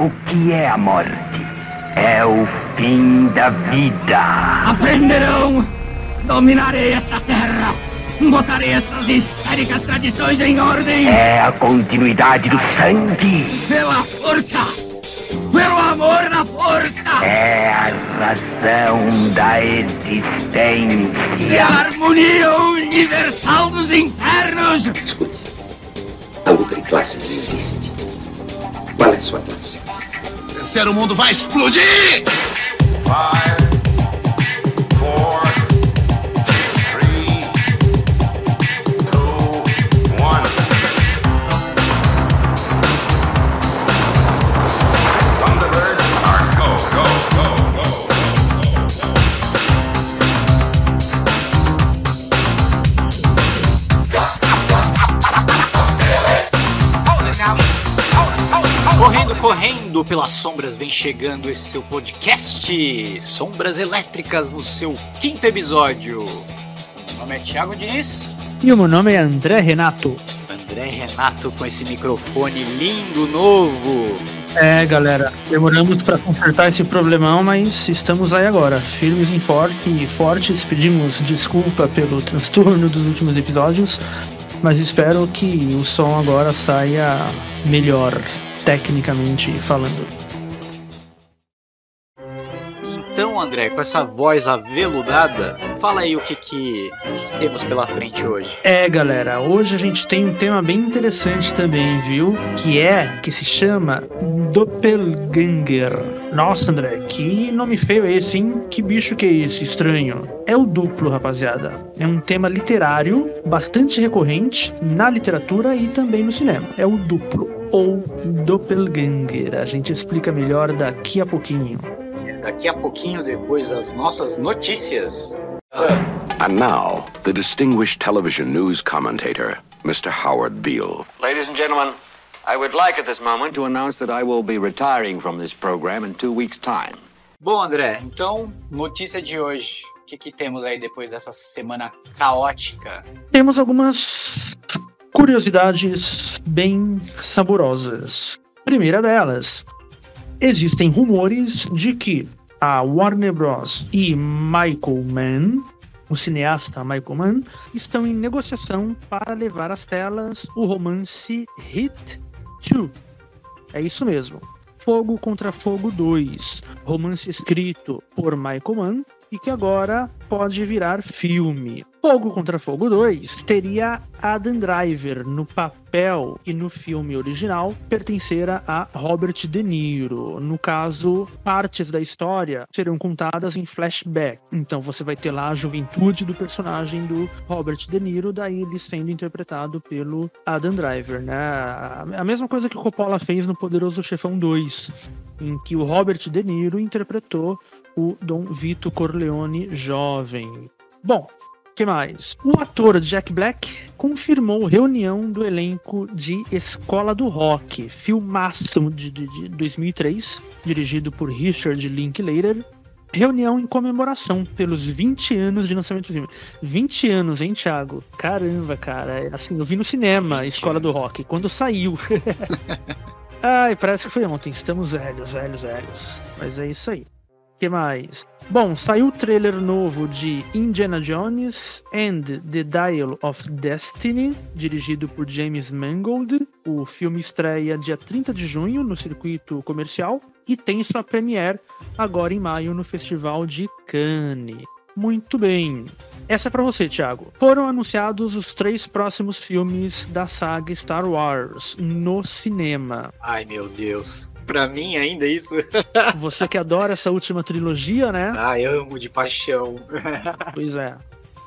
O que é a morte? É o fim da vida. Aprenderão! Dominarei esta terra! Botarei essas histéricas tradições em ordem! É a continuidade do sangue. Pela força! Pelo amor da força! É a razão da existência. Pela harmonia universal dos infernos! A luta de classes existe. Qual é a sua classe? O mundo vai explodir! Five, Correndo, pelas sombras, vem chegando esse seu podcast Sombras Elétricas no seu quinto episódio. Meu nome é Thiago Diniz, E o meu nome é André Renato. André Renato com esse microfone lindo, novo. É, galera, demoramos para consertar esse problemão, mas estamos aí agora, firmes e forte, fortes. Pedimos desculpa pelo transtorno dos últimos episódios, mas espero que o som agora saia melhor, tecnicamente falando. André, com essa voz aveludada, fala aí o que, que, o que, que temos pela frente hoje. É, galera, hoje a gente tem um tema bem interessante também, viu? Que é, que se chama Doppelganger. Nossa, André, que nome feio é esse, hein? Que bicho que é esse, estranho? É o duplo, rapaziada. É um tema literário bastante recorrente na literatura e também no cinema. É o duplo, ou Doppelganger. A gente explica melhor daqui a pouquinho. Daqui a pouquinho, depois das nossas notícias. And now, the distinguished television news commentator, Mr. Howard Beale. Ladies and gentlemen, I would like at this moment to announce that I will be retiring from this program in two weeks' time. Bom, André, então, notícia de hoje. O que, que temos aí depois dessa semana caótica? Temos algumas curiosidades bem saborosas. Primeira delas, existem rumores de que a Warner Bros. e Michael Mann, o cineasta Michael Mann, estão em negociação para levar às telas o romance Hit 2. É isso mesmo. Fogo contra Fogo 2, romance escrito por Michael Mann e que agora pode virar filme. Fogo contra Fogo 2 teria Adam Driver no papel e no filme original pertencera a Robert De Niro. No caso, partes da história serão contadas em flashback. Então você vai ter lá a juventude do personagem do Robert De Niro, daí ele sendo interpretado pelo Adam Driver, né? A mesma coisa que o Coppola fez no Poderoso Chefão 2, em que o Robert De Niro interpretou o Dom Vito Corleone jovem. Bom, que mais? O ator Jack Black confirmou reunião do elenco de Escola do Rock, filmaço de, de, de 2003, dirigido por Richard Linklater. Reunião em comemoração pelos 20 anos de lançamento do filme. 20 anos, hein, Thiago? Caramba, cara. É Assim, eu vi no cinema Escola do Rock, quando saiu. Ai, parece que foi ontem. Estamos velhos, velhos, velhos. Mas é isso aí que mais? Bom, saiu o trailer novo de Indiana Jones and the Dial of Destiny, dirigido por James Mangold. O filme estreia dia 30 de junho no circuito comercial e tem sua premiere agora em maio no Festival de Cannes. Muito bem. Essa é para você, Thiago. Foram anunciados os três próximos filmes da saga Star Wars no cinema. Ai, meu Deus. Pra mim ainda isso. Você que adora essa última trilogia, né? Ai, amo de paixão. Pois é.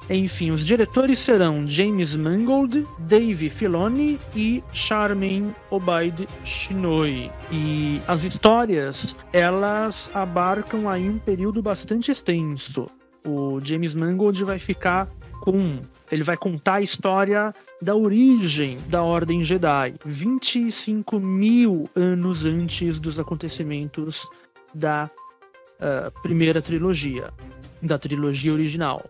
Enfim, os diretores serão James Mangold, Dave Filoni e Charmaine Obaid Chinoy. E as histórias, elas abarcam aí um período bastante extenso. O James Mangold vai ficar com ele vai contar a história da origem da Ordem Jedi, 25 mil anos antes dos acontecimentos da uh, primeira trilogia, da trilogia original.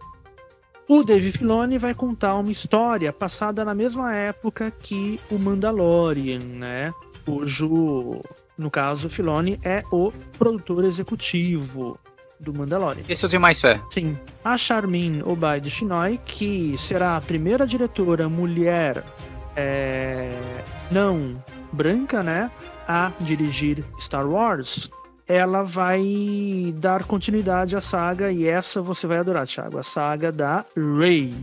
O Dave Filoni vai contar uma história passada na mesma época que o Mandalorian, né? Cujo No caso, Filoni é o produtor executivo do Mandalorian. Esse eu tenho mais fé. Sim, a Charmin Obaid Chinoy, que será a primeira diretora mulher é, não branca, né, a dirigir Star Wars, ela vai dar continuidade à saga e essa você vai adorar, Thiago, a saga da Rey.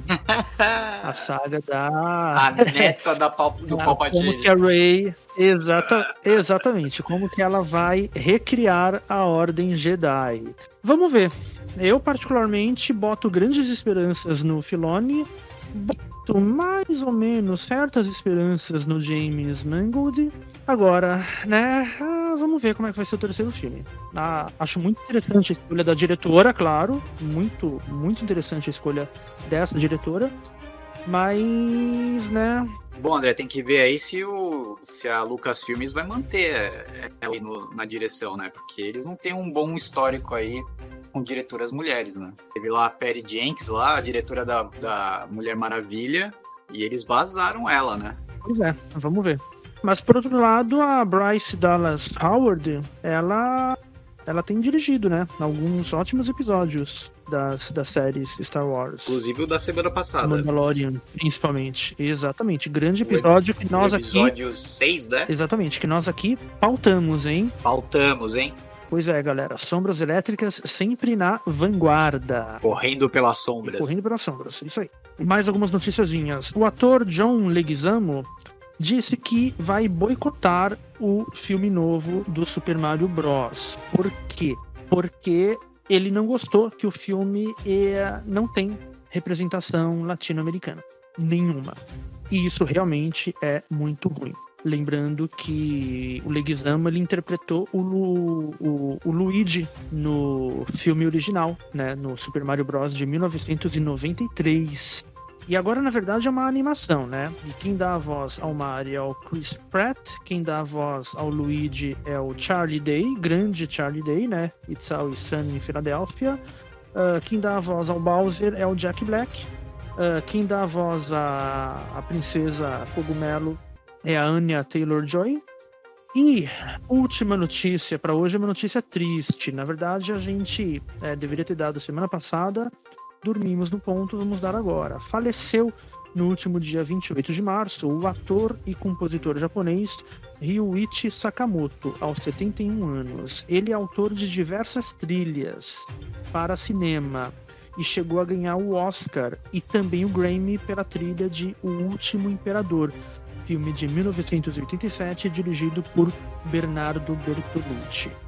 a saga da A neta da pal... do Ah, Palpatine. Como que a Rey, exata, exatamente, como que ela vai recriar a Ordem Jedi. Vamos ver. Eu particularmente boto grandes esperanças no Filoni, boto mais ou menos certas esperanças no James Mangold. Agora, né, ah, vamos ver como é que vai ser o terceiro filme. Ah, acho muito interessante a escolha da diretora, claro, muito, muito interessante a escolha dessa diretora. Mas, né, Bom, André, tem que ver aí se, o, se a Lucasfilmes vai manter ela aí no- na direção, né? Porque eles não têm um bom histórico aí com diretoras mulheres, né? Teve lá a Perry Jenks, lá, a diretora da, da Mulher Maravilha, e eles vazaram ela, né? Pois é, vamos ver. Mas por outro lado, a Bryce Dallas Howard, ela ela tem dirigido, né, alguns ótimos episódios das, das séries Star Wars. Inclusive o da semana passada. Mandalorian, principalmente. Exatamente, grande episódio que nós aqui episódio 6, né? Exatamente, que nós aqui pautamos, hein? Faltamos, hein? Pois é, galera, sombras elétricas sempre na vanguarda. Correndo pelas sombras. Correndo pelas sombras, isso aí. Mais algumas noticiazinhas. O ator John Leguizamo disse que vai boicotar o filme novo do Super Mario Bros. Por quê? Porque ele não gostou que o filme eh, não tem representação latino-americana. Nenhuma. E isso realmente é muito ruim. Lembrando que o Leguizamo ele interpretou o, Lu- o, o Luigi no filme original, né, no Super Mario Bros. de 1993. E agora, na verdade, é uma animação, né? E quem dá a voz ao Mario é o Chris Pratt, quem dá a voz ao Luigi é o Charlie Day, grande Charlie Day, né? It's Always Sunny em Filadélfia. Ah, quem dá a voz ao Bowser é o Jack Black. Ah, quem dá a voz à, à princesa Cogumelo é a Anya Taylor-Joy. E última notícia para hoje é uma notícia triste. Na verdade, a gente eh, deveria ter dado semana passada, dormimos no ponto, vamos dar agora. Faleceu no último dia 28 de março o ator e compositor japonês Ryuichi Sakamoto, aos 71 anos. Ele é autor de diversas trilhas para cinema e chegou a ganhar o Oscar e também o Grammy pela trilha de O Último Imperador, filme de 1987 dirigido por Bernardo Bertolucci.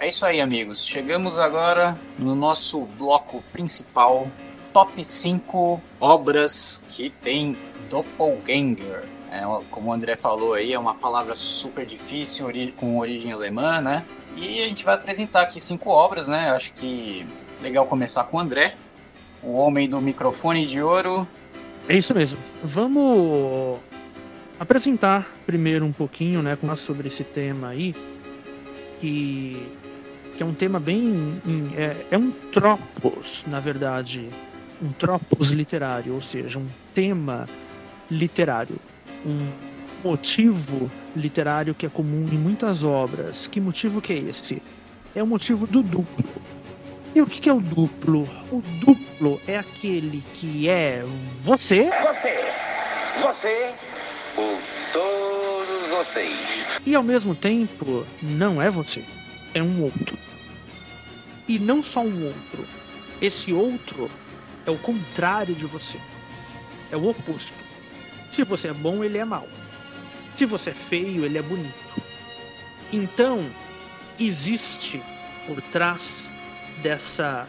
É isso aí, amigos. Chegamos agora no nosso bloco principal, top 5 obras que tem doppelganger. É, como o André falou aí, é uma palavra super difícil, ori- com origem alemã, né? E a gente vai apresentar aqui cinco obras, né? Acho que legal começar com o André, o homem do microfone de ouro. É isso mesmo. Vamos apresentar primeiro um pouquinho, né, sobre esse tema aí, que, que é um tema bem. em- É, é um tropos, na verdade. Um tropos literário, ou seja, um tema literário. Um motivo literário que é comum em muitas obras. Que motivo que é esse? É o motivo do duplo. E o que é o duplo? O duplo é aquele que é você Você, você, ou todos vocês. e ao mesmo tempo não é você. É um outro. E não só um outro. Esse outro é o contrário de você. É o oposto. Se você é bom, ele é mau. Se você é feio, ele é bonito. Então, existe por trás dessa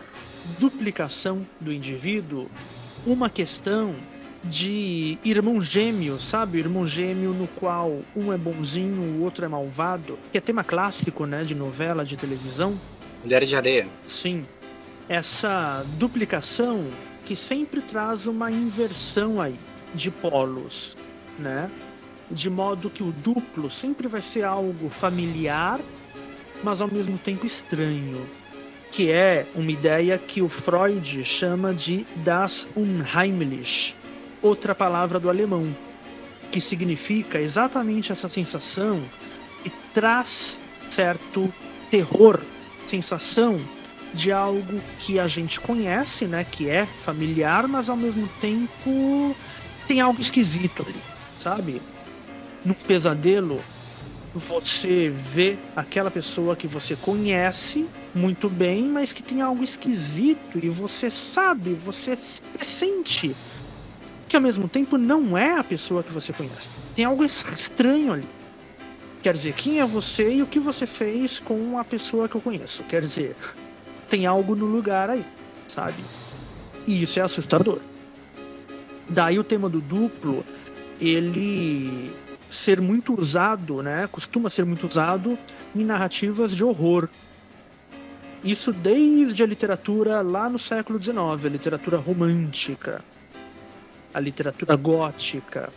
duplicação do indivíduo uma questão de irmão gêmeo, sabe? Irmão gêmeo no qual um é bonzinho, o outro é malvado, que é tema clássico, né, de novela de televisão. Mulher de Areia. Sim. Essa duplicação que sempre traz uma inversão aí de polos, né? De modo que o duplo sempre vai ser algo familiar mas ao mesmo tempo estranho, que é uma ideia que o Freud chama de das Unheimlich, outra palavra do alemão, que significa exatamente essa sensação e traz certo terror, sensação de algo que a gente conhece, né, que é familiar, mas ao mesmo tempo tem algo esquisito ali, sabe? No pesadelo, você vê aquela pessoa que você conhece muito bem, mas que tem algo esquisito e você sabe, você sente que ao mesmo tempo não é a pessoa que você conhece. Tem algo estranho ali. Quer dizer, quem é você e o que você fez com a pessoa que eu conheço? Quer dizer, tem algo no lugar aí, sabe? E isso é assustador. Daí o tema do duplo, ele ser muito usado, né? Costuma ser muito usado em narrativas de horror. Isso desde a literatura lá no século XIX, a literatura romântica, a literatura gótica,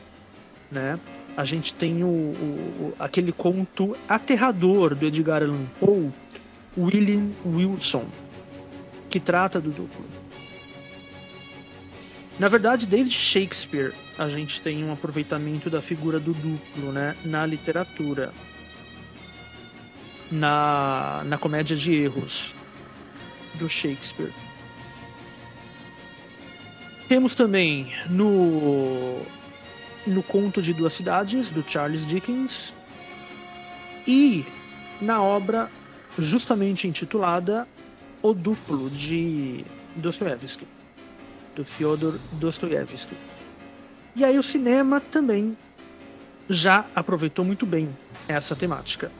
né? A gente tem o, o aquele conto aterrador do Edgar Allan Poe, William Wilson, que trata do duplo. Na verdade, desde Shakespeare a gente tem um aproveitamento da figura do duplo, né, na literatura, na, na comédia de erros do Shakespeare. Temos também no no conto de duas cidades do Charles Dickens e na obra justamente intitulada o Duplo, de Dostoiévski, do Fyodor Dostoiévski. E aí o cinema também já aproveitou muito bem essa temática.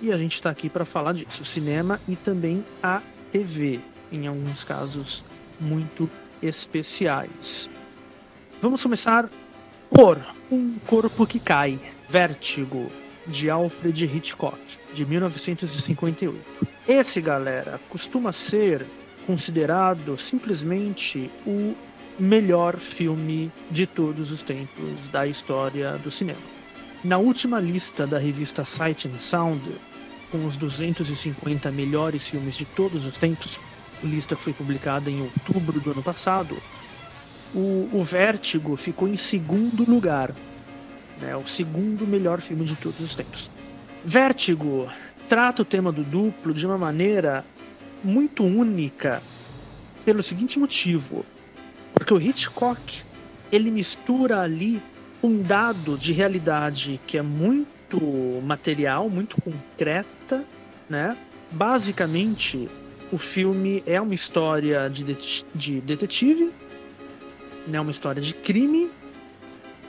E a gente está aqui para falar disso, o cinema e também a TV, em alguns casos muito especiais. Vamos começar por Um Corpo que Cai, Vértigo, de Alfred Hitchcock, de 1958. Esse, galera, costuma ser considerado simplesmente o melhor filme de todos os tempos da história do cinema. Na última lista da revista Sight and Sound, com os 250 melhores filmes de todos os tempos, lista foi publicada em outubro do ano passado, o, o Vértigo ficou em segundo lugar, né, o segundo melhor filme de todos os tempos. Vértigo trata o tema do duplo de uma maneira muito única pelo seguinte motivo. Porque o Hitchcock ele mistura ali um dado de realidade que é muito material, muito concreta, né? Basicamente, o filme é uma história de, de detetive, né? Uma história de crime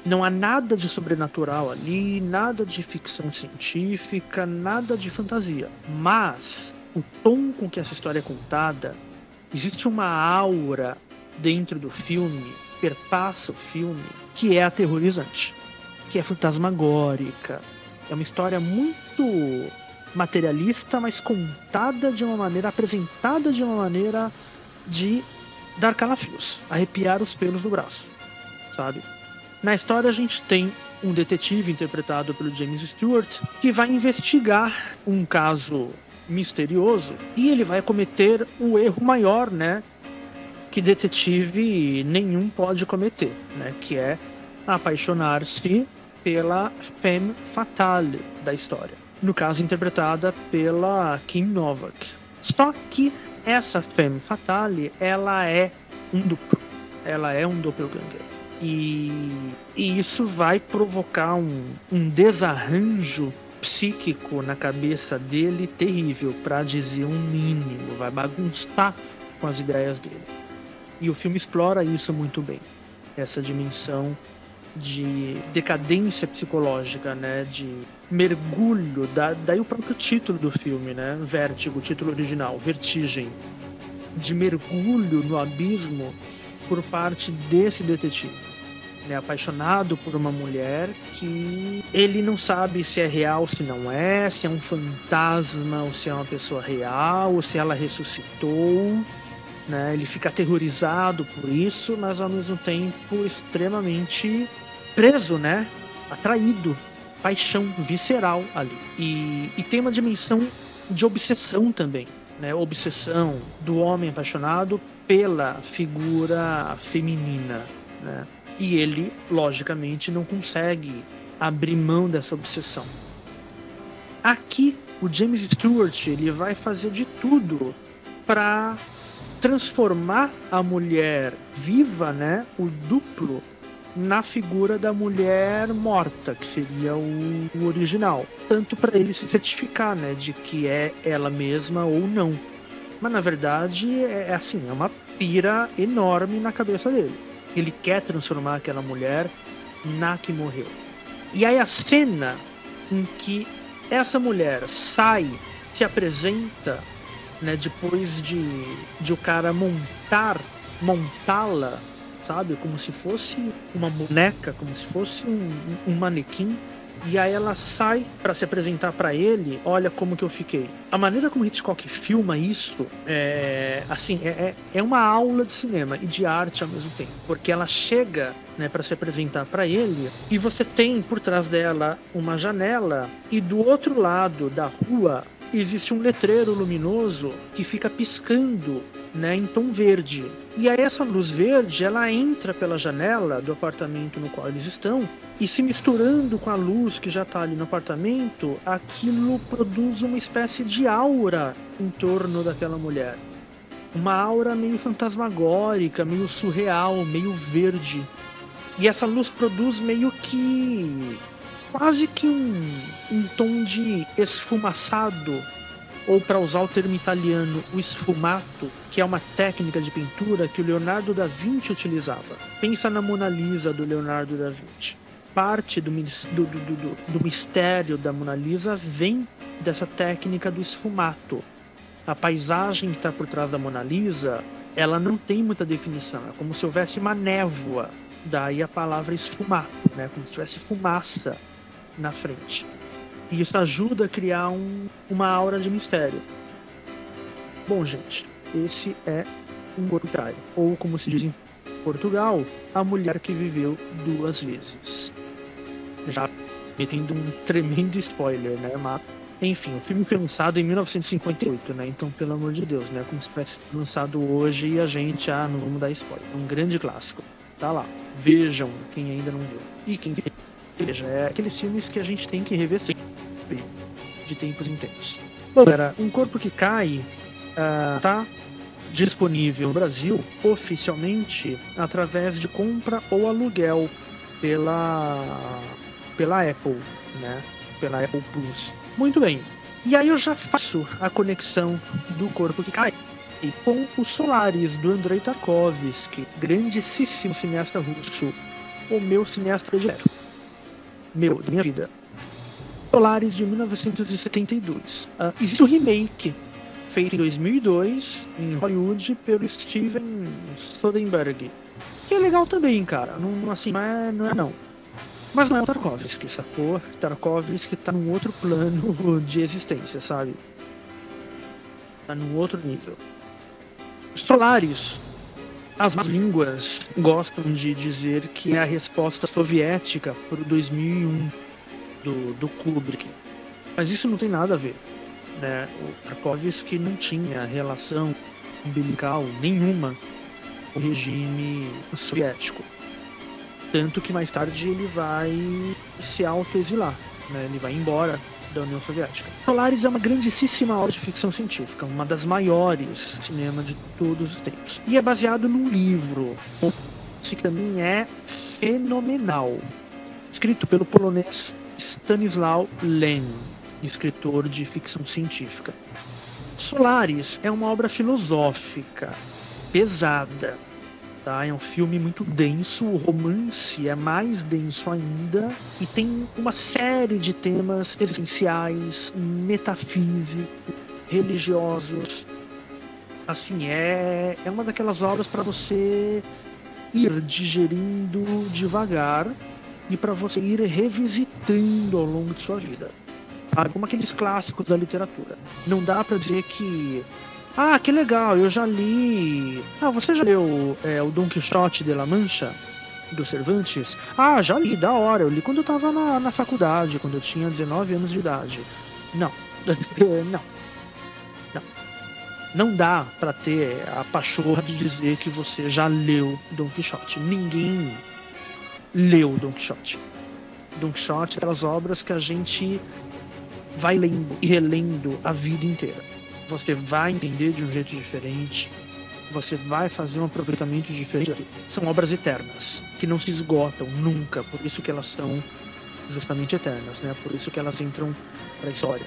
não há nada de sobrenatural ali, nada de ficção científica, nada de fantasia. Mas o tom com que essa história é contada, existe uma aura dentro do filme, perpassa o filme, que é aterrorizante, que é fantasmagórica. É uma história muito materialista, mas contada de uma maneira, apresentada de uma maneira de dar calafrios, arrepiar os pelos do braço, sabe? Na história, a gente tem um detetive interpretado pelo James Stewart que vai investigar um caso misterioso e ele vai cometer o erro maior, né? Que detetive nenhum pode cometer, né? Que é apaixonar-se pela femme fatale da história. No caso, interpretada pela Kim Novak. Só que essa femme fatale, ela é um duplo. Ela é um doppelganger. E, e isso vai provocar um, um desarranjo psíquico na cabeça dele terrível, para dizer um mínimo, vai bagunçar com as ideias dele. E o filme explora isso muito bem, essa dimensão de decadência psicológica, né, de mergulho, da, daí o próprio título do filme, né, Vértigo, título original, Vertigem, de mergulho no abismo por parte desse detetive né, apaixonado por uma mulher que ele não sabe se é real, se não é, se é um fantasma ou se é uma pessoa real, ou se ela ressuscitou. Né? Ele fica aterrorizado por isso, mas ao mesmo tempo extremamente preso, né? Atraído, paixão visceral ali. E, e tem uma dimensão de obsessão também, né? Obsessão do homem apaixonado pela figura feminina, né? E ele, logicamente, não consegue abrir mão dessa obsessão. Aqui, o James Stewart ele vai fazer de tudo para transformar a mulher viva, né, o duplo, na figura da mulher morta, que seria o, o original, tanto para ele se certificar, né, de que é ela mesma ou não. Mas na verdade é, é assim, é uma pira enorme na cabeça dele. Ele quer transformar aquela mulher na que morreu. E aí a cena em que essa mulher sai, se apresenta, né, depois de, de o cara montar, montá-la, sabe, como se fosse uma boneca, como se fosse um, um manequim, e aí ela sai para se apresentar para ele, olha como que eu fiquei. A maneira como Hitchcock filma isso é assim, é, é, é uma aula de cinema e de arte ao mesmo tempo, porque ela chega, né, para se apresentar para ele e você tem por trás dela uma janela e do outro lado da rua existe um letreiro luminoso que fica piscando né, em tom verde. E aí essa luz verde, ela entra pela janela do apartamento no qual eles estão e se misturando com a luz que já está ali no apartamento, aquilo produz uma espécie de aura em torno daquela mulher. Uma aura meio fantasmagórica, meio surreal, meio verde. E essa luz produz meio que quase que um, um tom de esfumaçado ou para usar o termo italiano, o sfumato, que é uma técnica de pintura que o Leonardo da Vinci utilizava. Pensa na Mona Lisa do Leonardo da Vinci. Parte do, do, do, do mistério da Mona Lisa vem dessa técnica do esfumato. A paisagem que está por trás da Mona Lisa, ela não tem muita definição. É como se houvesse uma névoa. Daí a palavra esfumato, né? como se tivesse fumaça na frente. E isso ajuda a criar um, uma aura de mistério. Bom, gente, esse é um Gorkai, ou como se diz em Portugal, a mulher que viveu duas vezes. Já metendo um tremendo spoiler, né? Mas, enfim, o filme foi lançado em 1958, né? Então, pelo amor de Deus, né? Como se tivesse lançado hoje e a gente, ah, não vamos dar spoiler. É um grande clássico. Tá lá. Vejam quem ainda não viu. E quem veja, é aqueles filmes que a gente tem que rever sempre de tempos em tempos. Bom, galera, Um Corpo que Cai uh, tá disponível no Brasil oficialmente através de compra ou aluguel pela pela Apple, né? Pela Apple Plus. Muito bem. E aí eu já faço a conexão do Corpo que Cai com o Solaris do Andrei Tarkovsky, grandíssimo cineasta russo, o meu cineasta predileto. Meu, da minha vida. Solaris de 1972. Uh, ah, existe um remake feito em 2002 em Hollywood pelo Steven Soderbergh. Que é legal também, cara. Não, assim, não é, não é não. Mas não é o Tarkovsky, sacou? Tarkovsky tá num outro plano de existência, sabe? Tá num outro nível. Solaris. As más línguas gostam de dizer que é a resposta soviética para o 2001 do, do Kubrick. Mas isso não tem nada a ver. Né? O Tarkovsky não tinha relação umbilical nenhuma com o regime soviético. Tanto que mais tarde ele vai se autoexilar, né? ele vai embora da União Soviética. Solaris é uma grandíssima obra de ficção científica, uma das maiores cinema de todos os tempos. E é baseado num livro que também é fenomenal, escrito pelo polonês Stanislaw Lem, escritor de ficção científica. Solaris é uma obra filosófica, pesada. Tá? É um filme muito denso, o romance é mais denso ainda e tem uma série de temas existenciais, metafísicos, religiosos. Assim, é, é uma daquelas obras para você ir digerindo devagar e para você ir revisitando ao longo de sua vida. Sabe? Como aqueles clássicos da literatura. Não dá para dizer que. Ah, que legal, eu já li. Ah, você já leu é, o Don Quixote de la Mancha? Do Cervantes? Ah, já li, da hora. Eu li quando eu tava na, na faculdade, quando eu tinha 19 anos de idade. Não. não. Não. Não dá para ter a pachorra de dizer que você já leu Don Quixote. Ninguém leu Don Quixote. Don Quixote é aquelas obras que a gente vai lendo e relendo a vida inteira. Você vai entender de um jeito diferente, você vai fazer um aproveitamento diferente. São obras eternas, que não se esgotam nunca, por isso que elas são justamente eternas, né? Por isso que elas entram para a história.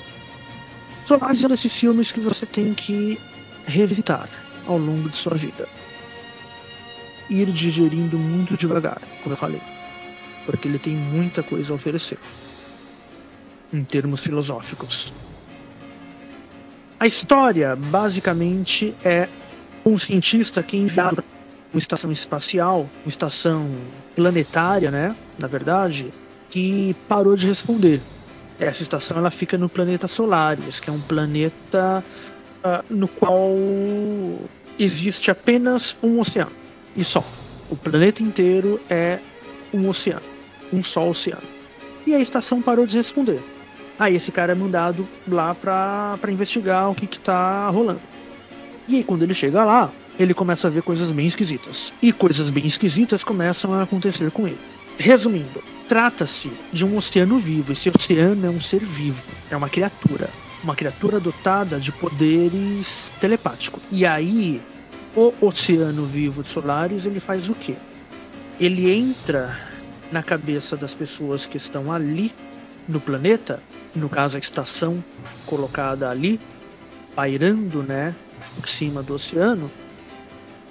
São vários desses filmes que você tem que revisitar ao longo de sua vida. Ir digerindo muito devagar, como eu falei, porque ele tem muita coisa a oferecer em termos filosóficos. A história, basicamente, é um cientista que é enviado uma estação espacial, uma estação planetária, né? Na verdade, que parou de responder. Essa estação ela fica no planeta Solaris, que é um planeta uh, no qual existe apenas um oceano e só. O planeta inteiro é um oceano, um só oceano. E a estação parou de responder. Aí esse cara é mandado lá pra, pra investigar o que que tá rolando. E aí quando ele chega lá, ele começa a ver coisas bem esquisitas. E coisas bem esquisitas começam a acontecer com ele. Resumindo, trata-se de um oceano vivo. Esse oceano é um ser vivo, é uma criatura. Uma criatura dotada de poderes telepáticos. E aí, o oceano vivo de Solaris, ele faz o quê? Ele entra na cabeça das pessoas que estão ali no planeta, no caso a estação colocada ali, pairando, né, em cima do oceano,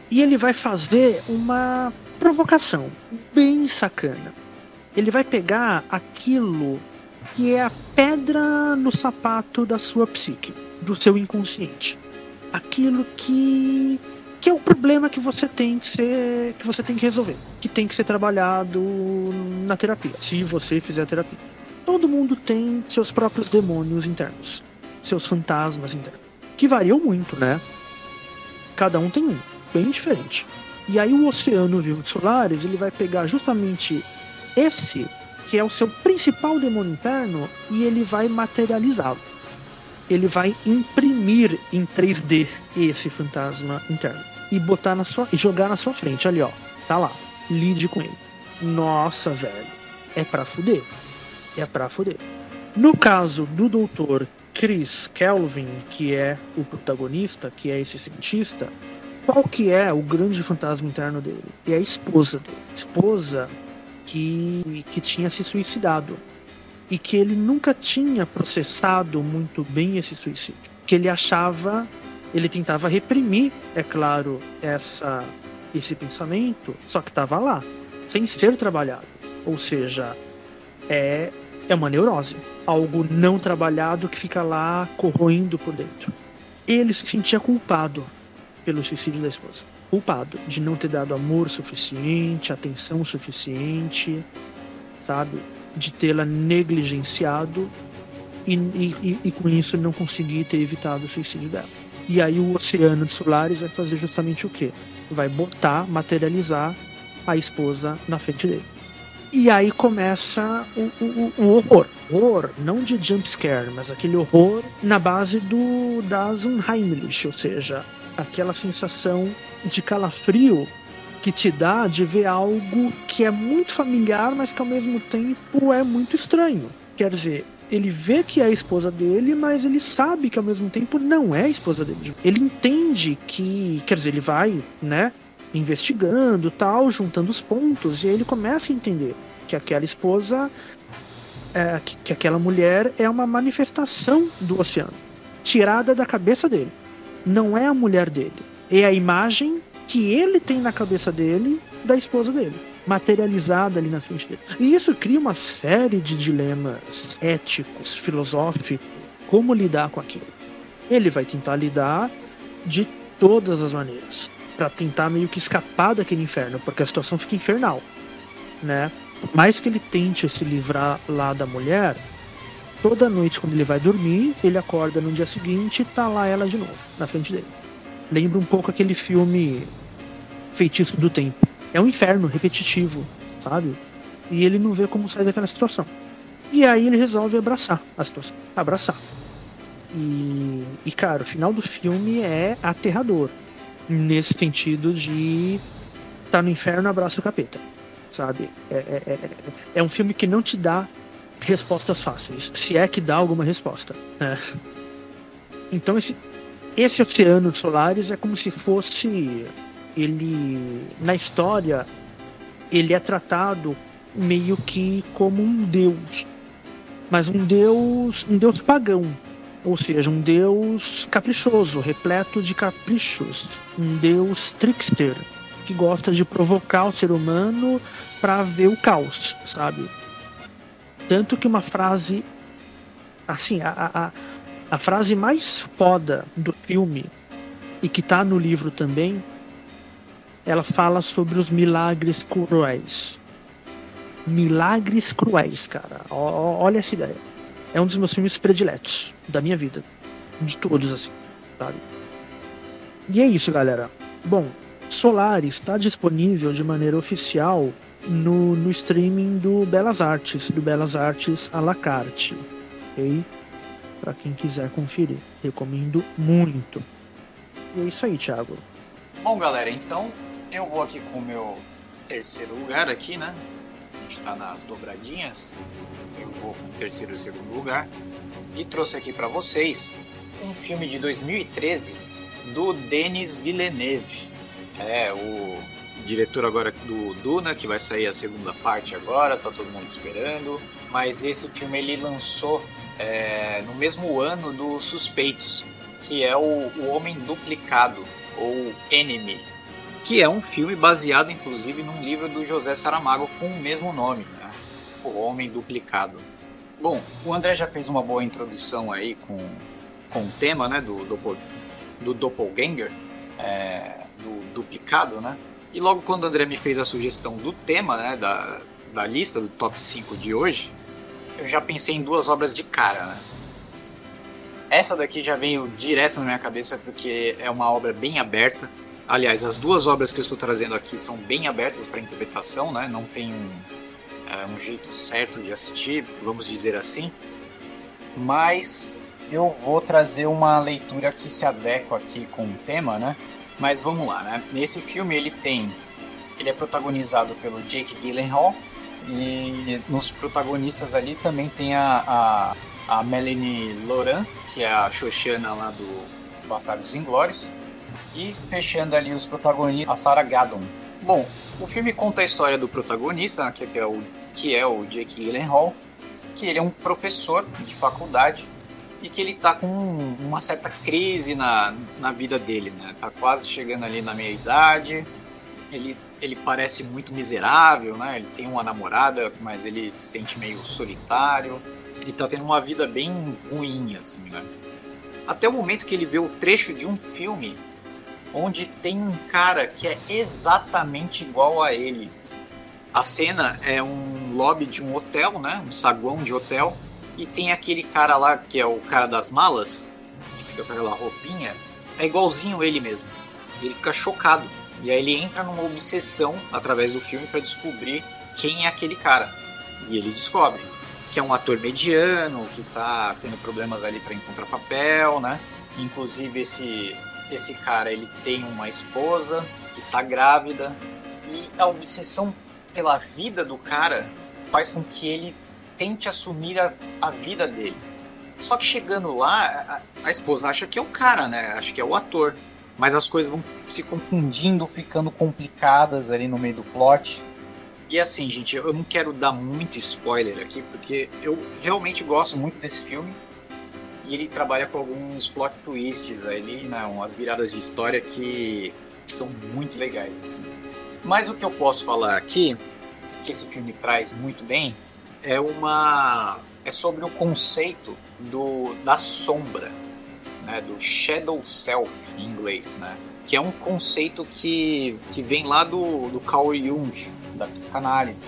e ele vai fazer uma provocação bem sacana. Ele vai pegar aquilo que é a pedra no sapato da sua psique, do seu inconsciente. Aquilo que que é o problema que você tem que ser, que você tem que resolver, que tem que ser trabalhado na terapia, se você fizer a terapia. Todo mundo tem seus próprios demônios internos, seus fantasmas internos, que variam muito, né? Cada um tem um, bem diferente. E aí o Oceano Vivo de Solares, ele vai pegar justamente esse, que é o seu principal demônio interno, e ele vai materializá-lo. Ele vai imprimir em 3D esse fantasma interno e botar na sua e jogar na sua frente ali, ó. Tá lá. Lide com ele. Nossa, velho. É pra fuder é pra fuder. No caso do doutor Chris Kelvin, que é o protagonista, que é esse cientista, qual que é o grande fantasma interno dele? É a esposa dele. Esposa que, que tinha se suicidado. E que ele nunca tinha processado muito bem esse suicídio. Que ele achava, ele tentava reprimir, é claro, essa, esse pensamento, só que estava lá, sem ser trabalhado. Ou seja, é é uma neurose. Algo não trabalhado que fica lá corroendo por dentro. Ele se sentia culpado pelo suicídio da esposa. Culpado de não ter dado amor suficiente, atenção suficiente, sabe? De tê-la negligenciado e, e, e, com isso não conseguir ter evitado o suicídio dela. E aí o Oceano de Solares vai fazer justamente o quê? Vai botar, materializar a esposa na frente dele. E aí começa o, o, o horror. Horror, não de jumpscare, mas aquele horror na base do das Unheimlich, ou seja, aquela sensação de calafrio que te dá de ver algo que é muito familiar, mas que ao mesmo tempo é muito estranho. Quer dizer, ele vê que é a esposa dele, mas ele sabe que ao mesmo tempo não é a esposa dele. Ele entende que, quer dizer, ele vai, né, investigando, tal, juntando os pontos, e aí ele começa a entender que aquela esposa, é, que, que aquela mulher é uma manifestação do oceano, tirada da cabeça dele. Não é a mulher dele, é a imagem que ele tem na cabeça dele da esposa dele, materializada ali na frente dele. E isso cria uma série de dilemas éticos, filosóficos, como lidar com aquilo. Ele vai tentar lidar de todas as maneiras para tentar meio que escapar daquele inferno, porque a situação fica infernal, né? Por mais que ele tente se livrar lá da mulher, toda noite quando ele vai dormir, ele acorda no dia seguinte e tá lá ela de novo, na frente dele. Lembra um pouco aquele filme Feitiço do Tempo. É um inferno repetitivo, sabe? E ele não vê como sair daquela situação. E aí ele resolve abraçar a situação. Abraçar. E, e, cara, o final do filme é aterrador. Nesse sentido de tá no inferno, abraça o capeta. Sabe? É, é, é, é um filme que não te dá respostas fáceis. Se é que dá alguma resposta. Né? Então esse, esse Oceano Solares é como se fosse ele na história ele é tratado meio que como um deus, mas um deus, um deus pagão, ou seja, um deus caprichoso, repleto de caprichos, um deus trickster que gosta de provocar o ser humano para ver o caos, sabe? Tanto que uma frase assim, a, a, a frase mais foda do filme e que tá no livro também, ela fala sobre os milagres cruéis. Milagres cruéis, cara. O, olha essa ideia. É um dos meus filmes prediletos da minha vida. De todos, assim, sabe? E é isso, galera. Bom, Solaris está disponível de maneira oficial no, no streaming do Belas Artes, do Belas Artes à la carte. Ok? Para quem quiser conferir. Recomendo muito. E é isso aí, Thiago. Bom, galera, então eu vou aqui com o meu terceiro lugar aqui, né? A gente tá nas dobradinhas. Com o terceiro e segundo lugar. E trouxe aqui para vocês um filme de 2013 do Denis Villeneuve. É, o diretor agora do Duna, que vai sair a segunda parte agora, tá todo mundo esperando. Mas esse filme ele lançou é, no mesmo ano do Suspeitos, que é o, o Homem Duplicado, ou Enemy, que é um filme baseado inclusive num livro do José Saramago com o mesmo nome? O Homem Duplicado. Bom, o André já fez uma boa introdução aí com, com o tema né, do, do, do Doppelganger, é, do duplicado, né? E logo quando o André me fez a sugestão do tema, né, da, da lista do top 5 de hoje, eu já pensei em duas obras de cara, né? Essa daqui já veio direto na minha cabeça porque é uma obra bem aberta. Aliás, as duas obras que eu estou trazendo aqui são bem abertas para interpretação, né? Não tem um, é, um jeito certo de assistir, vamos dizer assim. Mas eu vou trazer uma leitura que se adequa aqui com o tema, né? Mas vamos lá, né? Nesse filme ele tem, ele é protagonizado pelo Jake Gyllenhaal e nos protagonistas ali também tem a, a, a Melanie Laurent, que é a Xoxana lá do Bastardos Inglórios, e fechando ali os protagonistas, a Sarah Gadon. Bom, o filme conta a história do protagonista, que é o, que é o Jake Gyllenhaal, que ele é um professor de faculdade e que ele tá com uma certa crise na, na vida dele, né? Tá quase chegando ali na meia idade, ele, ele parece muito miserável, né? Ele tem uma namorada, mas ele se sente meio solitário. Ele tá tendo uma vida bem ruim, assim, né? Até o momento que ele vê o trecho de um filme onde tem um cara que é exatamente igual a ele. A cena é um lobby de um hotel, né? Um saguão de hotel. E tem aquele cara lá que é o cara das malas, que fica com aquela roupinha. É igualzinho ele mesmo. Ele fica chocado e aí ele entra numa obsessão através do filme para descobrir quem é aquele cara. E ele descobre que é um ator mediano, que tá tendo problemas ali para encontrar papel, né? Inclusive esse esse cara, ele tem uma esposa que tá grávida e a obsessão pela vida do cara faz com que ele tente assumir a, a vida dele. Só que chegando lá, a, a esposa acha que é o cara, né? Acha que é o ator mas as coisas vão se confundindo, ficando complicadas ali no meio do plot. E assim, gente, eu não quero dar muito spoiler aqui, porque eu realmente gosto muito desse filme. E ele trabalha com alguns plot twists ali, né, umas viradas de história que são muito legais, assim. Mas o que eu posso falar aqui, que esse filme traz muito bem, é uma é sobre o conceito do da sombra, né, do shadow self em inglês, né, que é um conceito que, que vem lá do, do Carl Jung, da psicanálise,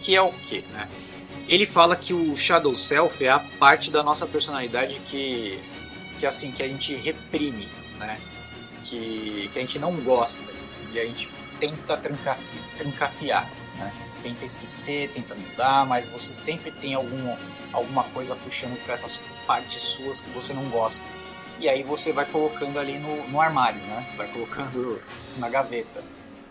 que é o que, né? Ele fala que o shadow self é a parte da nossa personalidade que, que assim que a gente reprime, né? Que, que a gente não gosta e a gente tenta trancafiar, trancafiar né? Tenta esquecer, tenta mudar, mas você sempre tem algum, alguma coisa puxando para essas partes suas que você não gosta. E aí você vai colocando ali no, no armário, né? Vai colocando na gaveta.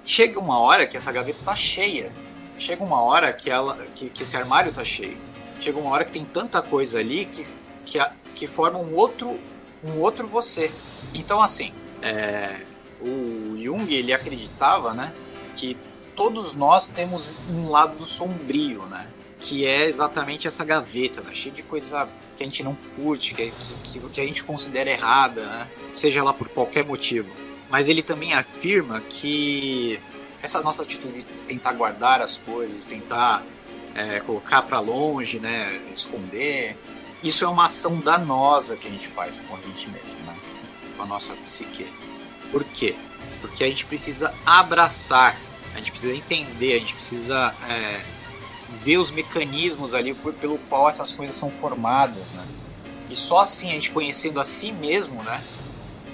Chega uma hora que essa gaveta tá cheia. Chega uma hora que, ela, que, que esse armário tá cheio. Chega uma hora que tem tanta coisa ali que, que, que forma um outro, um outro você. Então, assim, é, o Jung ele acreditava, né, que todos nós temos um lado sombrio, né, que é exatamente essa gaveta, né, cheia de coisa que a gente não curte, que, que, que a gente considera errada, né, seja lá por qualquer motivo. Mas ele também afirma que essa nossa atitude de tentar guardar as coisas, tentar é, colocar para longe, né, esconder, isso é uma ação danosa que a gente faz com a gente mesmo, né, com a nossa psique. Por quê? Porque a gente precisa abraçar, a gente precisa entender, a gente precisa é, ver os mecanismos ali por, pelo qual essas coisas são formadas, né? E só assim a gente conhecendo a si mesmo, né?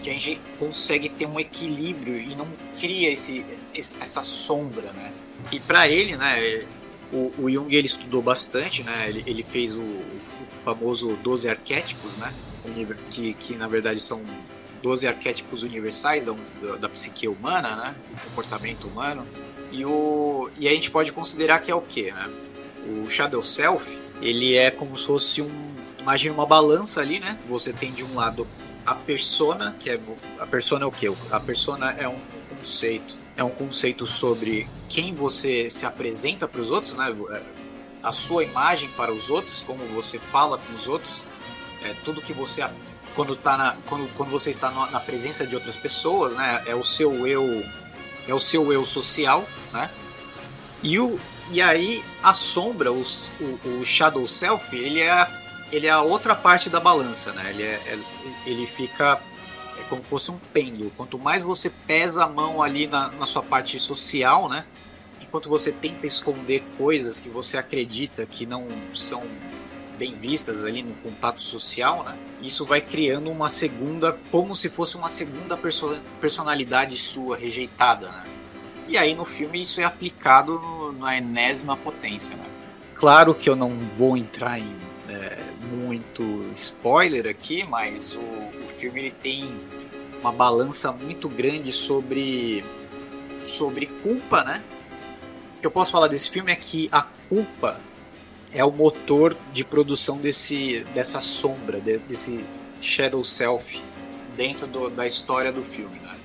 Que a gente consegue ter um equilíbrio e não cria esse, essa sombra, né? E para ele, né? O, o, Jung ele estudou bastante, né? Ele, ele fez o, o famoso 12 arquétipos, né? Que, que na verdade são 12 arquétipos universais da, da, da, psique humana, né? Do comportamento humano. E, o, e a gente pode considerar que é o quê, né? O Shadow Self, ele é como se fosse um... Imagina uma balança ali, né? Você tem de um lado a persona, que é... A persona é o quê? A persona é um conceito. É um conceito sobre quem você se apresenta para os outros, né? A sua imagem para os outros, como você fala com os outros. É tudo que você quando, tá na, quando, quando você está na presença de outras pessoas, né? É o seu eu, é o seu eu social, né? E, o, e aí a sombra, o, o, o shadow self, ele é, ele é a outra parte da balança, né? Ele, é, é, ele fica é como se fosse um pêndulo. Quanto mais você pesa a mão ali na, na sua parte social, né? Enquanto você tenta esconder coisas que você acredita que não são bem vistas ali no contato social, né? Isso vai criando uma segunda, como se fosse uma segunda perso personalidade sua rejeitada, né? E aí no filme isso é aplicado no, na enésima potência, né? Claro que eu não vou entrar em é, muito spoiler aqui, mas o, o filme ele tem uma balança muito grande sobre sobre culpa, né? O que eu posso falar desse filme é que a culpa é o motor de produção desse, dessa sombra, de, desse shadow self dentro do, da história do filme, né?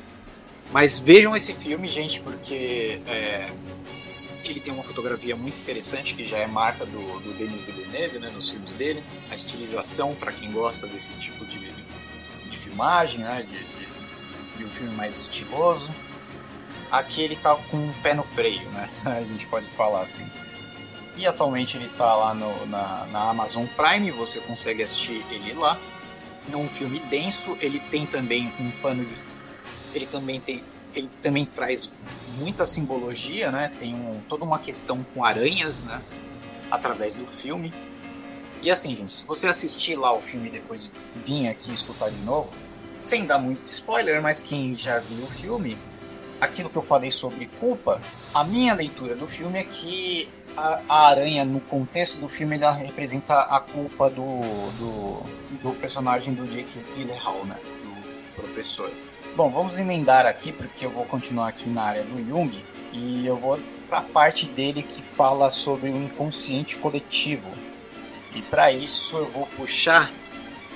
Mas vejam esse filme, gente, porque é, ele tem uma fotografia muito interessante que já é marca do, do Denis Villeneuve, né, nos filmes dele. A estilização, para quem gosta desse tipo de, de filmagem, né, de, de, um filme mais estiloso. Aqui ele tá com um pé no freio, né? A gente pode falar assim. E atualmente ele está lá no, na, na Amazon Prime, você consegue assistir ele lá. É um filme denso, ele tem também um pano de. Ele também tem. Ele também traz muita simbologia, né? Tem um, toda uma questão com aranhas, né? Através do filme. E assim, gente, se você assistir lá o filme e depois vir aqui escutar de novo, sem dar muito spoiler, mas quem já viu o filme, aquilo que eu falei sobre culpa, a minha leitura do filme é que a, a, aranha, no contexto do filme, ela representa a culpa do, do, do personagem do Jake Gyllenhaal, né? Do professor. Bom, vamos emendar aqui, porque eu vou continuar aqui na área do Jung, e eu vou para a parte dele que fala sobre o inconsciente coletivo. E para isso eu vou puxar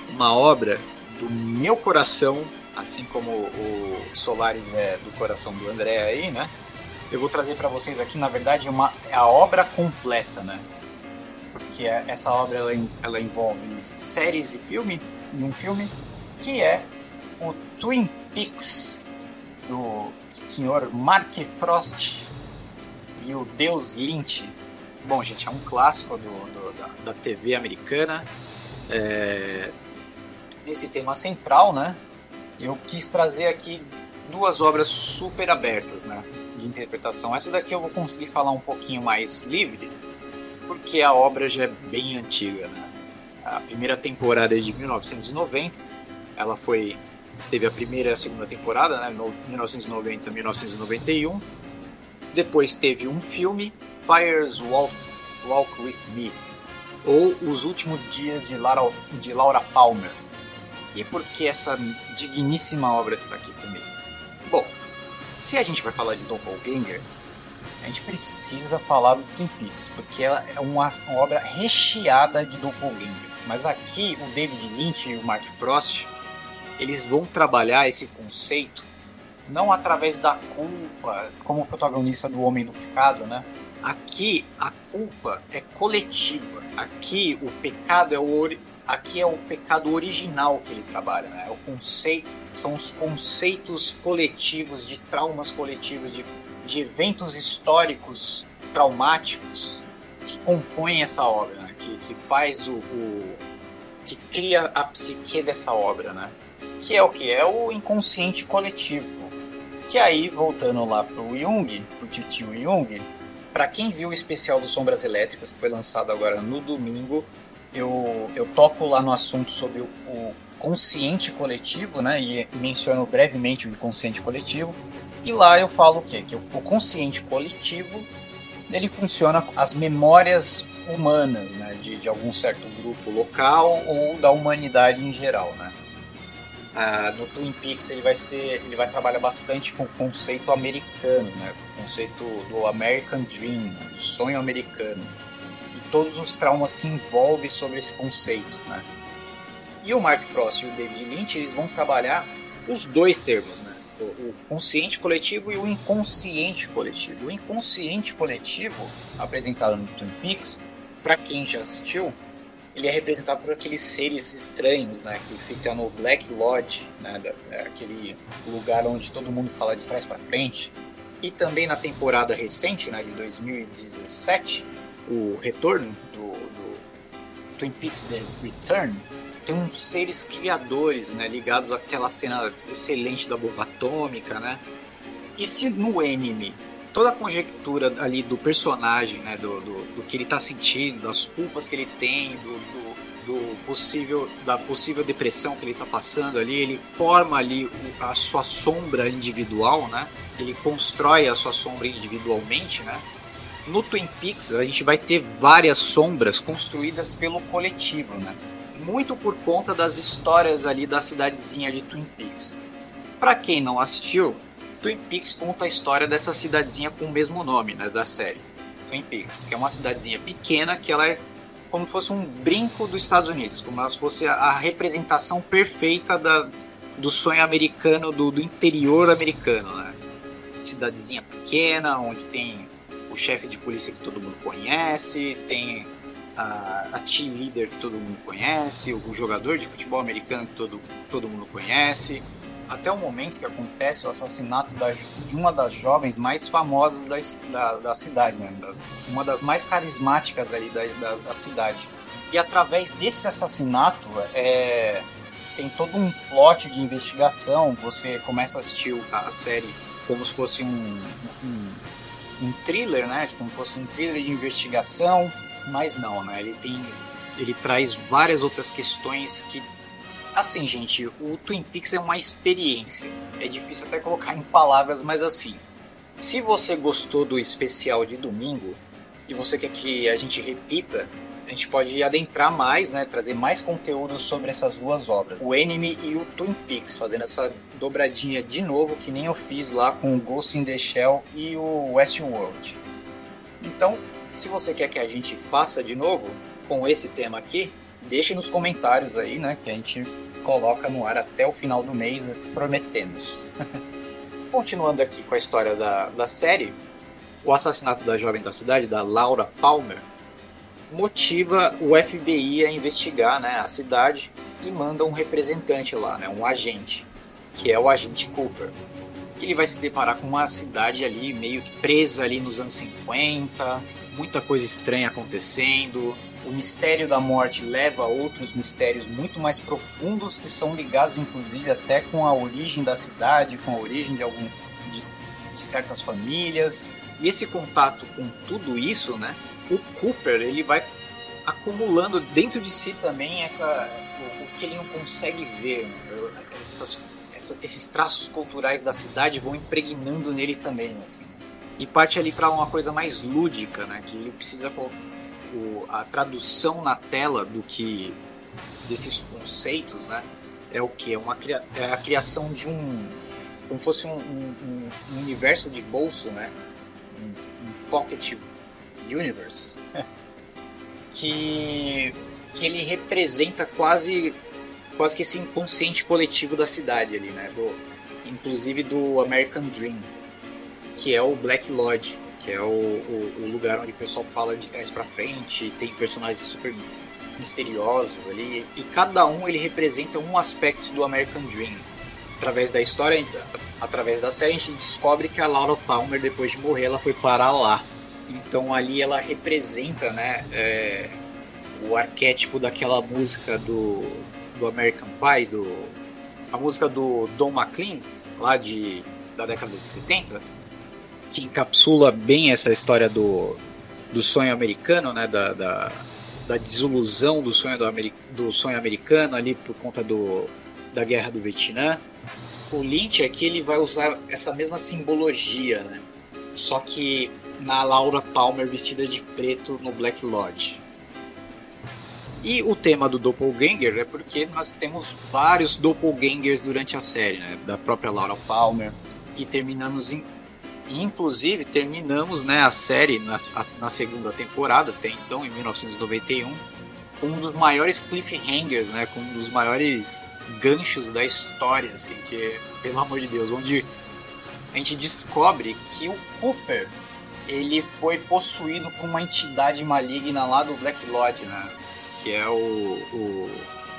uma obra do meu coração, assim como o Solaris é do coração do André aí, né? eu vou trazer para vocês aqui, na verdade, uma, a obra completa, né? Porque é, essa obra ela, ela envolve séries e filme, em um filme, que é o Twin Peaks, do senhor Mark Frost e o Deus Lynch. Bom, gente, é um clássico do, do da, da, TV americana. É, nesse tema central, né? Eu quis trazer aqui duas obras super abertas, né? de interpretação. Essa daqui eu vou conseguir falar um pouquinho mais livre, porque a obra já é bem antiga. Né? A primeira temporada é de 1990, ela foi teve a primeira e a segunda temporada, né, 1990 1991. Depois teve um filme, Fires Walk, Walk With Me, ou Os Últimos Dias de Laura, de Laura Palmer. E por que essa digníssima obra está aqui comigo? Bom, se a gente vai falar de Doppelganger, a gente precisa falar do Twin Peaks, porque ela é uma, uma obra recheada de doppelgangers. Mas aqui o David Lynch e o Mark Frost, eles vão trabalhar esse conceito não através da culpa, como protagonista do Homem Duplicado, né? Aqui a culpa é coletiva. Aqui o pecado é o aqui é o pecado original que ele trabalha, né? É o conceito são os conceitos coletivos de traumas coletivos de de eventos históricos traumáticos que compõem essa obra, né? que, que faz o, o, que cria a psique dessa obra, né? Que é o que é o inconsciente coletivo. Que aí voltando lá pro Jung, pro tio Jung, para quem viu o especial do Sombras Elétricas que foi lançado agora no domingo, eu, eu toco lá no assunto sobre o, o consciente coletivo, né? E menciono brevemente o inconsciente coletivo. E lá eu falo o quê? Que o consciente coletivo ele funciona com as memórias humanas, né? De, de algum certo grupo local ou da humanidade em geral, né? Ah, no Twin Peaks ele vai ser, ele vai trabalhar bastante com o conceito americano, né? O conceito do American Dream, né? do sonho americano todos os traumas que envolve sobre esse conceito, né? E o Mark Frost e o David Lynch eles vão trabalhar os dois termos, né? o consciente coletivo e o inconsciente coletivo. O inconsciente coletivo, apresentado no Twin Peaks, para quem já assistiu, ele é representado por aqueles seres estranhos, né, que fica no Black Lodge, né, é aquele lugar onde todo mundo fala de trás para frente. E também na temporada recente, né, de 2017, o retorno do, do Twin Peaks The Return, tem uns seres criadores, né, ligados àquela cena excelente da bomba atômica, né? E se no anime toda a conjectura ali do personagem, né, do, do, do que ele está sentindo, das culpas que ele tem, do, do, do, possível da possível depressão que ele está passando ali, ele forma ali a sua sombra individual, né? Ele constrói a sua sombra individualmente, né? No Twin Peaks a gente vai ter várias sombras construídas pelo coletivo, né? muito por conta das histórias ali da cidadezinha de Twin Peaks. Para quem não assistiu, Twin Peaks conta a história dessa cidadezinha com o mesmo nome, né, da série. Twin Peaks, que é uma cidadezinha pequena que ela é como se fosse um brinco dos Estados Unidos, como se fosse a representação perfeita da, do sonho americano, do, do interior americano, né? Cidadezinha pequena, onde tem chefe de polícia que todo mundo conhece, tem a, a team leader que todo mundo conhece, o, jogador de futebol americano que todo, todo mundo conhece, até o momento que acontece o assassinato da, de uma das jovens mais famosas da, da, da cidade, né? Das, uma das mais carismáticas ali da, da, da, cidade. E através desse assassinato, é, tem todo um plot de investigação. Você começa a assistir a série como se fosse um, um thriller, né? Como se fosse um thriller de investigação mas não, né? Ele tem. Ele traz várias outras questões que. Assim, gente, o Twin Peaks é uma experiência. É difícil até colocar em palavras, mas assim. Se você gostou do especial de domingo e você quer que a gente repita, a gente pode adentrar mais, né, trazer mais conteúdo sobre essas duas obras, o Enemy e o Twin Peaks, fazendo essa dobradinha de novo que nem eu fiz lá com o Ghost in the Shell e o Westworld. Então, se você quer que a gente faça de novo com esse tema aqui, deixe nos comentários aí, né? Que a gente coloca no ar até o final do mês, né, prometemos. Continuando aqui com a história da, da série, o assassinato da jovem da cidade, da Laura Palmer, motiva o FBI a investigar né, a cidade e manda um representante lá, né, um agente, que é o agente Cooper. Ele vai se deparar com uma cidade ali meio que presa ali nos anos 50, muita coisa estranha acontecendo. O mistério da morte leva a outros mistérios muito mais profundos que são ligados, inclusive, até com a origem da cidade, com a origem de algum de, de certas famílias. E esse contato com tudo isso, né? O Cooper ele vai acumulando dentro de si também essa o, o que ele não consegue ver, né? Essas, essa, esses traços culturais da cidade vão impregnando nele também, assim e parte ali para uma coisa mais lúdica, né? Que ele precisa o, a tradução na tela do que desses conceitos, né? É o que? É, uma, é a criação de um. como fosse um, um, um universo de bolso, né? Um, um pocket universe. que, que ele representa quase quase que esse inconsciente coletivo da cidade ali, né? Do, inclusive do American Dream, que é o Black Lodge, que é o, o, o lugar onde o pessoal fala de trás para frente, tem personagens super misteriosos ali, e cada um ele representa um aspecto do American Dream. Através da história, através da série, a gente descobre que a Laura Palmer, depois de morrer, ela foi parar lá. Então ali ela representa, né, é, o arquétipo daquela música do, do American Pie, do, a música do Don McLean, lá de, da década de 70, que encapsula bem essa história do, do sonho americano, né, da, da, da desilusão do sonho, do, do sonho americano ali por conta do, da guerra do Vietnã. O Lynch é que ele vai usar essa mesma simbologia, né? Só que na Laura Palmer vestida de preto no Black Lodge. E o tema do Doppelganger é porque nós temos vários Doppelgangers durante a série, né? Da própria Laura Palmer. E terminamos em. Inclusive, terminamos né, a série na, na segunda temporada, até então, em 1991, com um dos maiores cliffhangers, né? Com um dos maiores ganchos da história, assim, que, pelo amor de Deus, onde a gente descobre que o Cooper ele foi possuído por uma entidade maligna lá do Black Lodge, né? Que é o, o,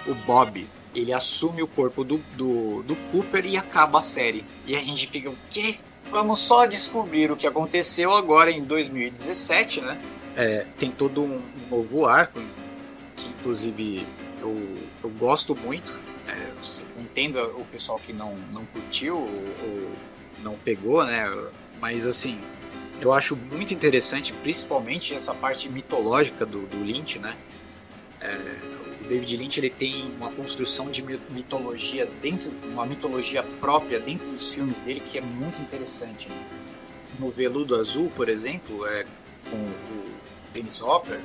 o Bob. Ele assume o corpo do, do, do Cooper e acaba a série. E a gente fica, o quê? Vamos só descobrir o que aconteceu agora em 2017, né? É, tem todo um, novo arco, que inclusive eu, eu gosto muito. É, entendo o pessoal que não, não curtiu ou, ou não pegou, né? Mas assim, eu acho muito interessante, principalmente essa parte mitológica do, do Lynch, né? É, o David Lynch ele tem uma construção de mitologia dentro, uma mitologia própria dentro dos filmes dele que é muito interessante. Né? No Veludo Azul, por exemplo, é, com o Dennis Hopper,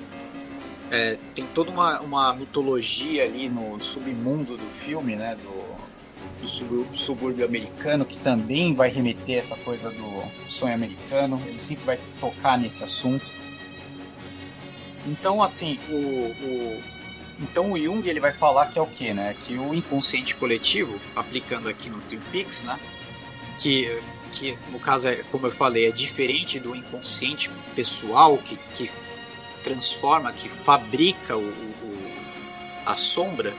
é, tem toda uma, uma mitologia ali no submundo do filme, né, do, do sub, subúrbio americano, que também vai remeter essa coisa do sonho americano. Ele sempre vai tocar nesse assunto. Então, assim, o, o, então o Jung ele vai falar que é o que, né? Que o inconsciente coletivo, aplicando aqui no Twin Peaks, né? Que, que no caso, é, como eu falei, é diferente do inconsciente pessoal que, que transforma, que fabrica o, o, a sombra.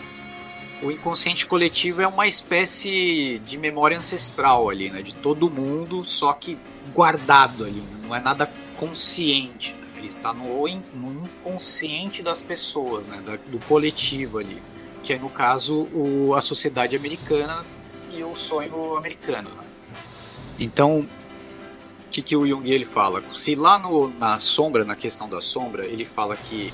O inconsciente coletivo é uma espécie de memória ancestral ali, né? De todo mundo, só que guardado ali, né? não é nada consciente. Ele está no, no inconsciente das pessoas, né, da, do coletivo ali, que é no caso o, a sociedade americana e o sonho americano. Né? Então, o que, que o Jung ele fala? Se lá no, na sombra, na questão da sombra, ele fala que,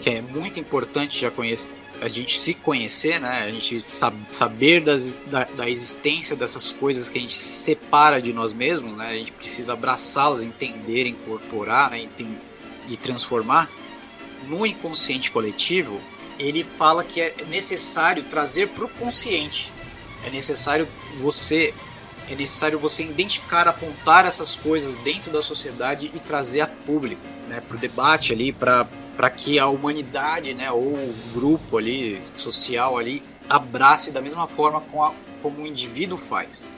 que é muito importante já conhecer, a gente se conhecer, né? A gente sab saber das, da, da, existência dessas coisas que a gente separa de nós mesmos, né? A gente precisa abraçá-las, entender, incorporar, né? Entender, e transformar, no inconsciente coletivo, ele fala que é necessário trazer para o consciente. É necessário você é necessário você identificar, apontar essas coisas dentro da sociedade e trazer a público, né, para o debate ali, para que a humanidade, né, ou o grupo ali social ali abrace da mesma forma com a, como o indivíduo faz.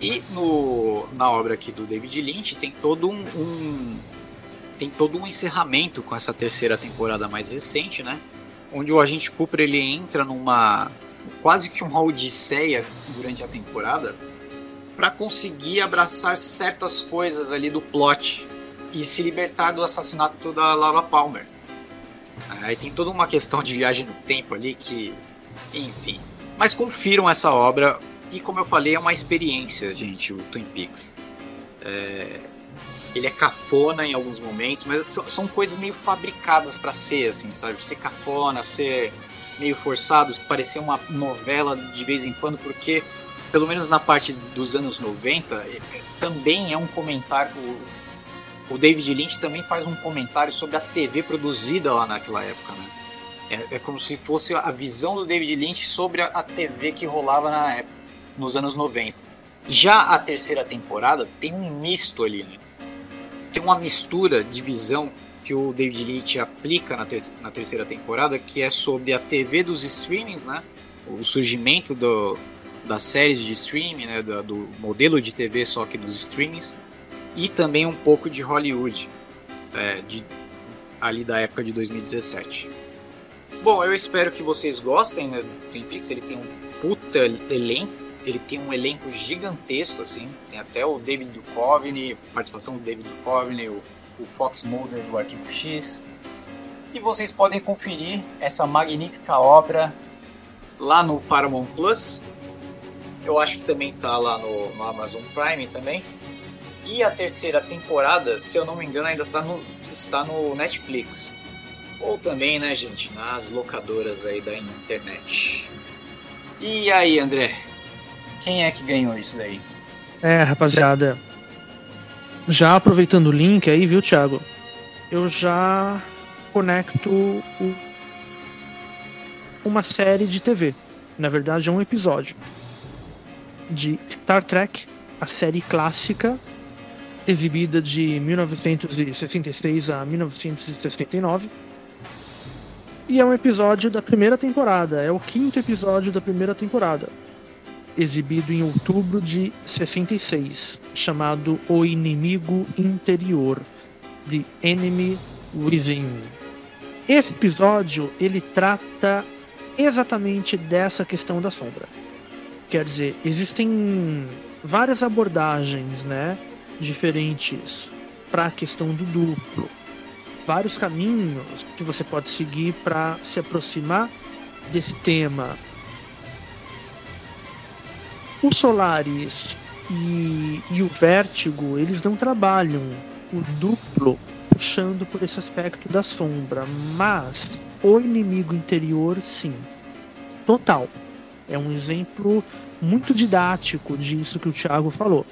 E no, na obra aqui do David Lynch tem todo um, um tem todo um encerramento com essa terceira temporada mais recente, né? Onde o agente Cooper ele entra numa quase que uma odisseia durante a temporada para conseguir abraçar certas coisas ali do plot e se libertar do assassinato da Laura Palmer. Aí tem toda uma questão de viagem no tempo ali que, enfim. Mas confiram essa obra e como eu falei é uma experiência, gente, o Twin Peaks. É, ele é cafona em alguns momentos, mas são, são coisas meio fabricadas para ser, assim, sabe? Ser cafona, ser meio forçados, parecer uma novela de vez em quando, porque, pelo menos na parte dos anos 90, é, também é um comentário. o David Lynch também faz um comentário sobre a TV produzida lá naquela época, né? É, é como se fosse a visão do David Lynch sobre a, a TV que rolava na época, nos anos 90. Já a terceira temporada tem um misto ali, né? Tem uma mistura de visão que o David Lynch aplica na, ter na terceira temporada, que é sobre a TV dos streamings, né? O surgimento do, das séries de streaming, né? do, do modelo de TV só que dos streamings e também um pouco de Hollywood, é, de, ali da época de 2017. Bom, eu espero que vocês gostem né, do Twin Peaks. Ele tem um puta elenco, ele tem um elenco gigantesco, assim. Tem até o David Duchovny, participação do David Duchovny, o, o Fox Mulder do Arquivo X. E vocês podem conferir essa magnífica obra lá no Paramount Plus. Eu acho que também tá lá no, no Amazon Prime também. E a terceira temporada, se eu não me engano, ainda tá no, está no Netflix. Ou também, né, gente, nas locadoras aí da internet. E aí, André? Quem é que ganhou isso daí? É, rapaziada. Já aproveitando o link aí, viu, Thiago? Eu já conecto o... uma série de TV. Na verdade, é um episódio de Star Trek, a série clássica exibida de 1966 a 1969. E é um episódio da primeira temporada, é o quinto episódio da primeira temporada, exibido em outubro de 66, chamado O Inimigo Interior, The Enemy Within. Esse episódio ele trata exatamente dessa questão da sombra. Quer dizer, existem várias abordagens, né? diferentes para a questão do duplo. Vários caminhos que você pode seguir para se aproximar desse tema. O Solaris e, e o Vértigo, eles não trabalham o duplo puxando por esse aspecto da sombra, mas o inimigo interior, sim. Total. É um exemplo muito didático disso que o Thiago falou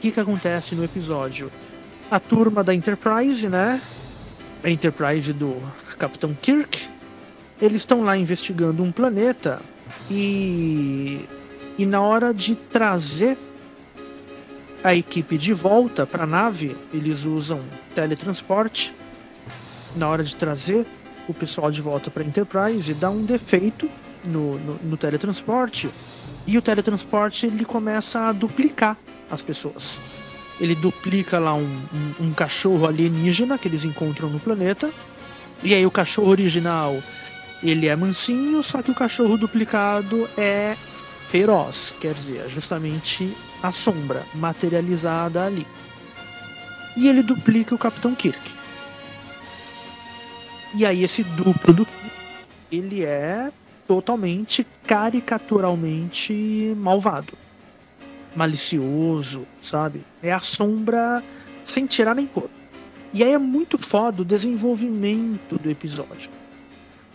que, que acontece no episódio? A turma da Enterprise, né? A Enterprise do Capitão Kirk. Eles estão lá investigando um planeta e, e na hora de trazer a equipe de volta para a nave, eles usam teletransporte. Na hora de trazer o pessoal de volta para Enterprise, dá um defeito no, no, no teletransporte e o teletransporte ele começa a duplicar as pessoas. Ele duplica lá um, um, um cachorro alienígena que eles encontram no planeta. E aí o cachorro original ele é mansinho, só que o cachorro duplicado é feroz, quer dizer, justamente a sombra materializada ali. E ele duplica o Capitão Kirk. E aí esse duplo do ele é totalmente caricaturalmente malvado malicioso, sabe? É a sombra sem tirar nem pôr. E aí é muito foda o desenvolvimento do episódio.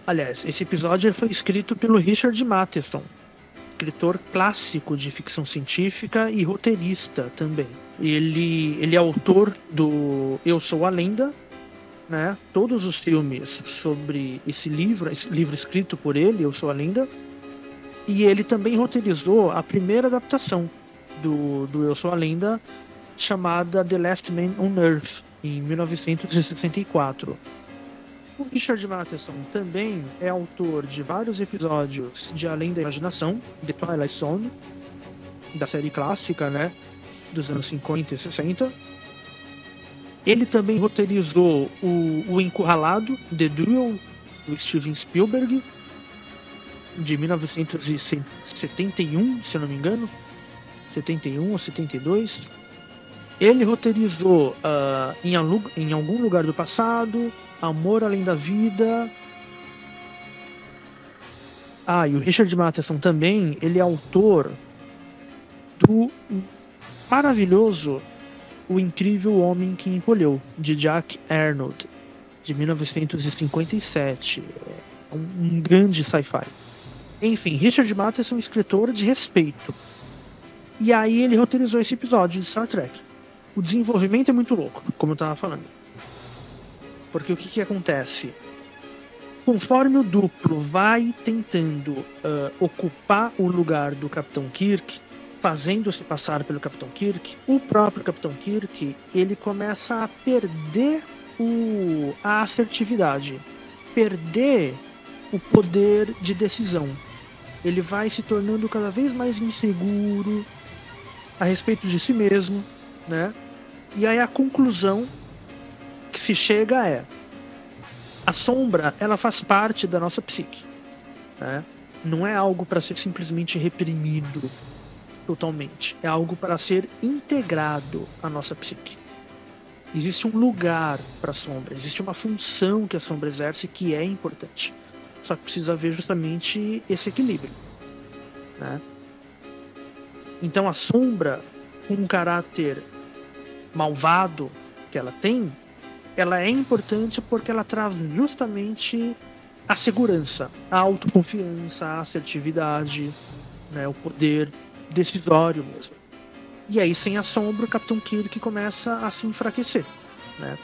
Aliás, esse episódio foi escrito pelo Richard Matheson, escritor clássico de ficção científica e roteirista também. Ele, ele é autor do Eu Sou a Lenda, né? Todos os filmes sobre esse livro, esse livro escrito por ele, Eu Sou a Lenda. E ele também roteirizou a primeira adaptação, do, do Eu Sou a Lenda, chamada The Last Man on Earth, em 1964. O Richard Matheson também é autor de vários episódios de Além da Imaginação, The Twilight Zone, da série clássica, né, dos anos 50 e 60. Ele também roteirizou o, o Encurralado, The Duel, do Steven Spielberg, de 1971, se eu não me engano. 71 ou 72. Ele roteirizou uh, em, em algum lugar do passado, Amor Além da Vida. Ah, e o Richard Matheson também, ele é autor do maravilhoso O Incrível Homem que Encolheu, de Jack Arnold, de 1957. É um, um grande sci-fi. Enfim, Richard Matheson é um escritor de respeito. E aí ele roteirizou esse episódio de Star Trek. o desenvolvimento é muito louco, como eu tava falando. Porque o que, que acontece? Conforme o duplo vai tentando uh, ocupar o lugar do Capitão Kirk, fazendo-se passar pelo Capitão Kirk, o próprio Capitão Kirk ele começa a perder o, a assertividade, perder o poder de decisão. Ele vai se tornando cada vez mais inseguro a respeito de si mesmo, né? E aí a conclusão que se chega é a sombra ela faz parte da nossa psique, né? Não é algo para ser simplesmente reprimido totalmente. É algo para ser integrado à nossa psique. Existe um lugar para a sombra, existe uma função que a sombra exerce que é importante. Só que precisa haver justamente esse equilíbrio. Né? Então a sombra, com um caráter malvado que ela tem, ela é importante porque ela traz justamente a segurança, a autoconfiança, a assertividade, né, o poder decisório mesmo. E aí, sem a sombra, o Capitão Kirk começa a se enfraquecer. Né?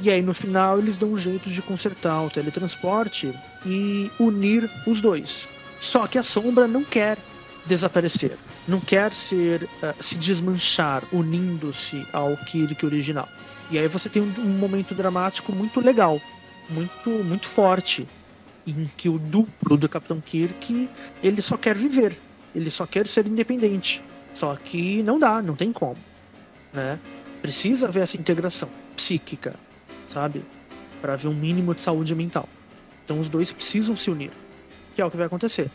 E aí, no final, eles dão um jeito de consertar o teletransporte e unir os dois. Só que a sombra não quer desaparecer, não quer ser uh, se desmanchar, unindo-se ao Kirk original. E aí você tem um, momento dramático muito legal, muito muito forte, em que o duplo do Capitão Kirk ele só quer viver, ele só quer ser independente. Só que não dá, não tem como. Né? Precisa haver essa integração psíquica, sabe? Para haver um mínimo de saúde mental. Então os dois precisam se unir, que é o que vai acontecer.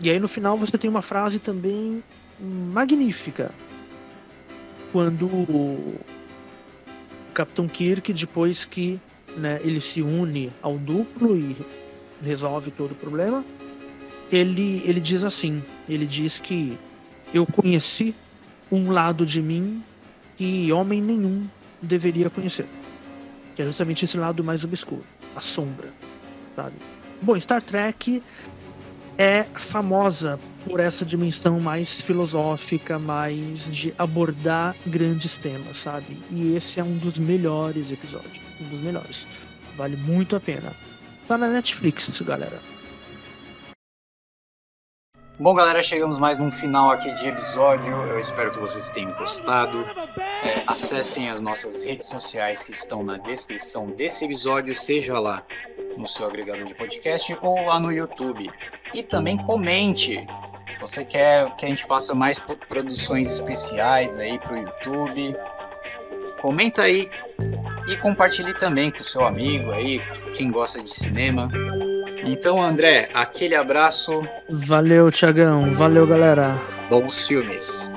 E aí no final você tem uma frase também magnífica. Quando Capitão Kirk, depois que né, ele se une ao duplo e resolve todo o problema, ele, ele diz assim: ele diz que eu conheci um lado de mim que homem nenhum deveria conhecer. Que é justamente esse lado mais obscuro, a sombra, sabe? Bom, Star Trek é famosa por essa dimensão mais filosófica, mais de abordar grandes temas, sabe? E esse é um dos melhores episódios, um dos melhores. Vale muito a pena. Tá na Netflix, galera. Bom, galera, chegamos mais num final aqui de episódio. Eu espero que vocês tenham gostado. É, acessem as nossas redes sociais que estão na descrição desse episódio, seja lá no seu agregador de podcast ou lá no YouTube. E também comente. Você quer que a gente faça mais produções especiais aí para o YouTube? Comenta aí e compartilhe também com seu amigo aí, quem gosta de cinema. Então, André, aquele abraço. Valeu, Tiagão. Valeu, galera. Bons filmes.